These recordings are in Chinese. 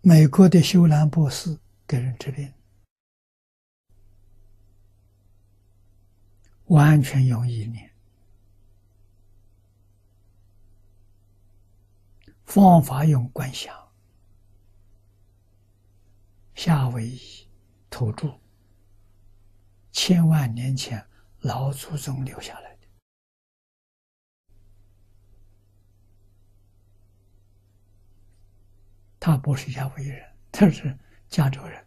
美国的修兰博士给人治病，完全用意念，方法用观想，夏威夷土著，千万年前老祖宗留下来。他不是夏威夷人，他是加州人。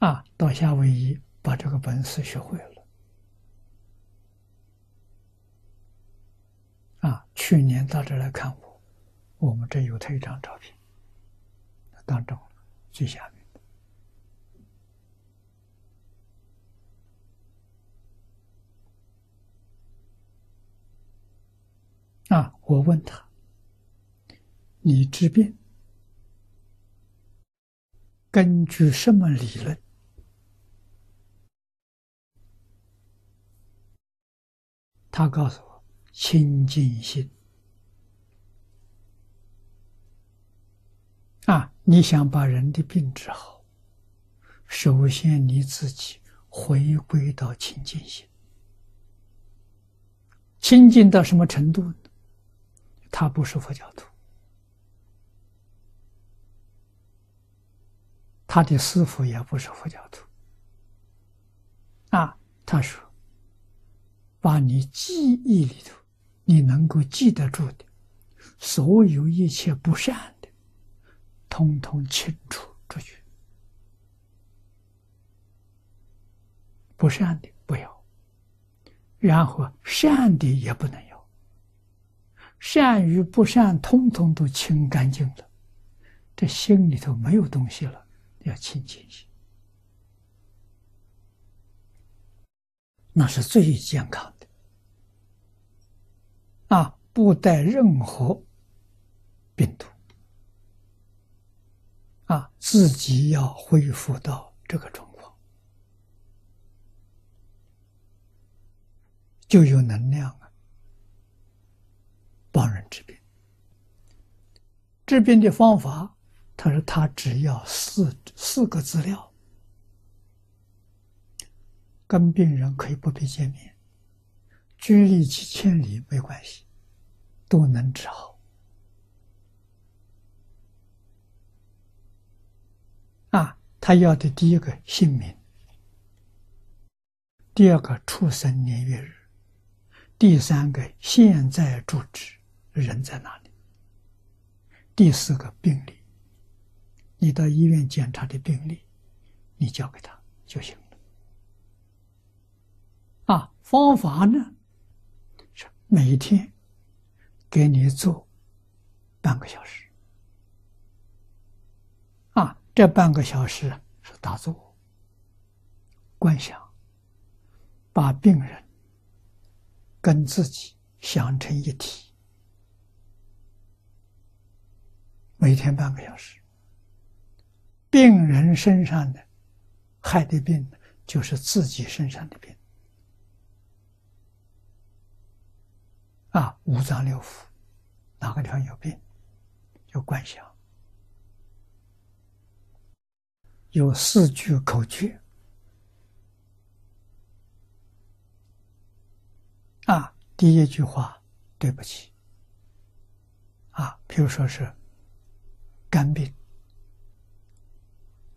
啊，到夏威夷把这个本事学会了。啊，去年到这来看我，我们这有他一张照片，当中最下面。啊，我问他。你治病根据什么理论？他告诉我：清净心。啊，你想把人的病治好，首先你自己回归到清净心。清净到什么程度呢？他不是佛教徒。他的师傅也不是佛教徒，啊，他说：“把你记忆里头你能够记得住的，所有一切不善的，通通清除出去。不善的不要，然后善的也不能要，善与不善通通都清干净了，这心里头没有东西了。”要清净心，那是最健康的啊！不带任何病毒啊！自己要恢复到这个状况，就有能量啊，帮人治病。治病的方法。他说：“他只要四四个资料，跟病人可以不必见面，距离几千里没关系，都能治好。啊，他要的第一个姓名，第二个出生年月日，第三个现在住址，人在哪里，第四个病历。”你到医院检查的病历，你交给他就行了。啊，方法呢是每天给你做半个小时。啊，这半个小时是打坐、观想，把病人跟自己想成一体，每天半个小时。病人身上的害的病，就是自己身上的病啊！五脏六腑哪个地方有病，就观想，有四句口诀啊。第一句话，对不起啊，比如说是肝病。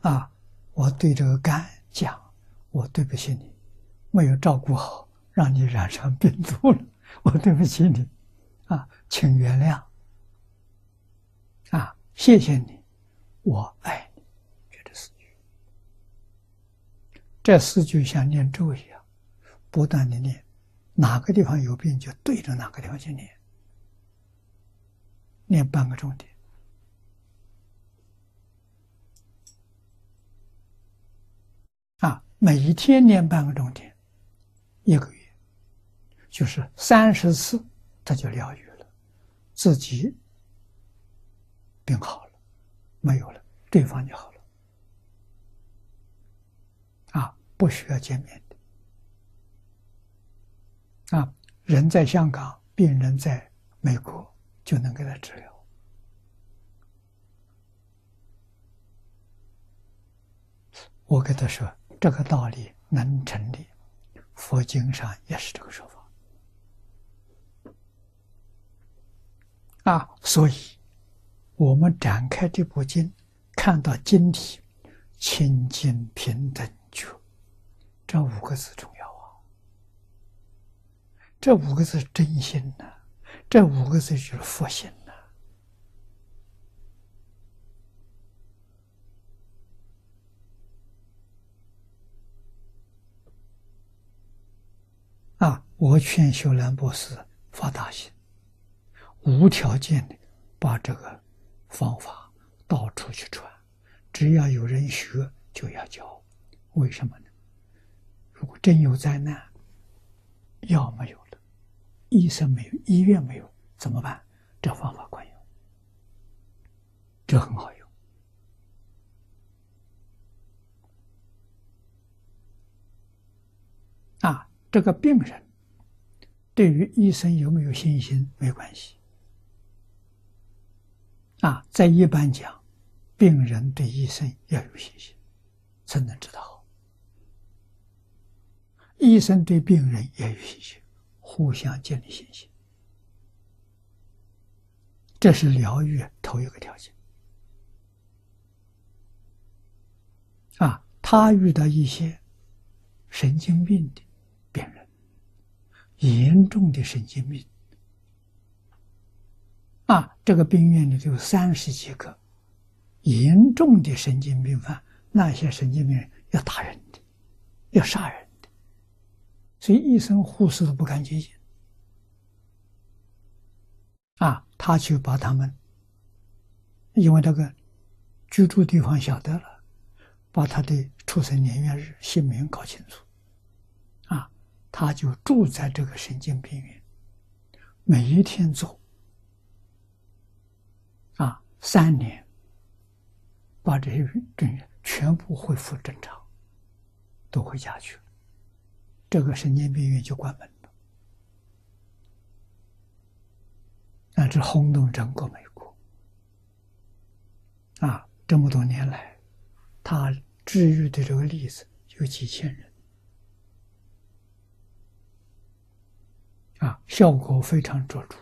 啊！我对这个肝讲，我对不起你，没有照顾好，让你染上病毒了，我对不起你，啊，请原谅，啊，谢谢你，我爱你，这四句。这四句像念咒一样，不断的念，哪个地方有病就对着哪个地方去念，念半个钟点。每一天练半个钟点一个月。就是三十次他就疗愈了自己病好了没有了对方就好了。啊不需要见面啊人在香港病人在美国就能给他治疗。我跟他说这个道理能成立，佛经上也是这个说法。啊，所以，我们展开这部经，看到经体清净平等觉，这五个字重要啊。这五个字真心呐，这五个字就是佛心啊，我劝修兰博士发大心。无条件的把这个方法到处去传，只要有人学就要教。为什么呢？如果真有灾难，药没有了，医生没有，医院没有，怎么办？这方法管用，这很好用。这个病人对于医生有没有信心没关系。啊，在一般讲，病人对医生要有信心，才能治得好；医生对病人也有信心，互相建立信心，这是疗愈头一个条件。啊，他遇到一些神经病的，严重的神经病。啊，这个病院里就有三十几个严重的神经病犯，那些神经病人要打人的，要杀人的，所以医生护士都不敢接近。啊，他就把他们，因为这个居住地方晓得了，把他的出生年月日、姓名搞清楚。他就住在这个神经病院，每一天走。三年，把这些病人全部恢复正常，都回家去了。这个神经病院就关门了，那这轰动整个美国。啊，这么多年来，他治愈的这个例子有几千人，啊，效果非常卓著。